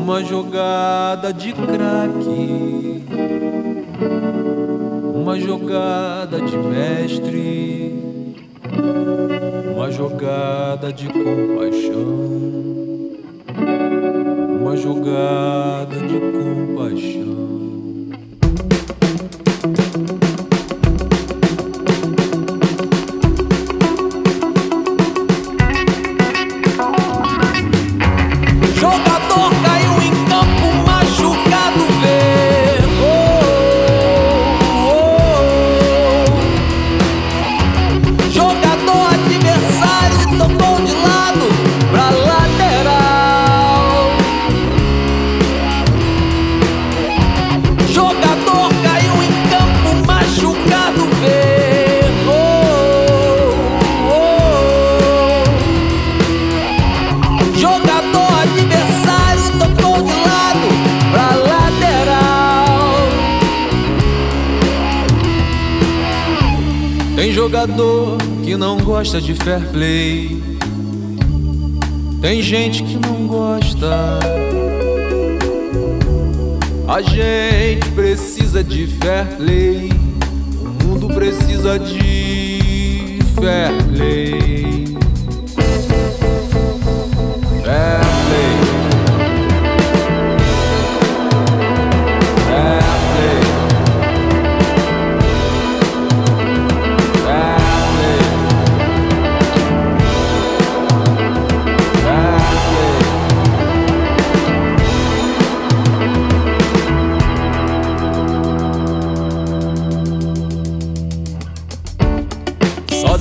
uma jogada de craque, uma jogada de mestre, uma jogada de compaixão, uma jogada de compaixão. Jogador que não gosta de fair play. Tem gente que não gosta. A gente precisa de fair play. O mundo precisa de fair play.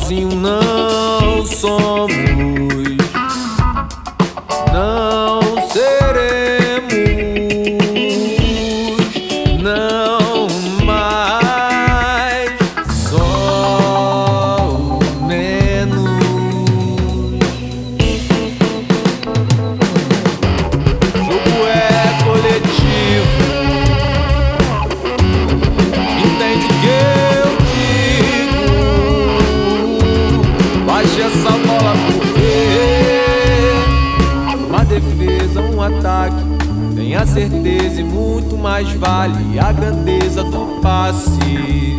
Sozinho não somos, um ataque. Tenha certeza e muito mais vale a grandeza do passe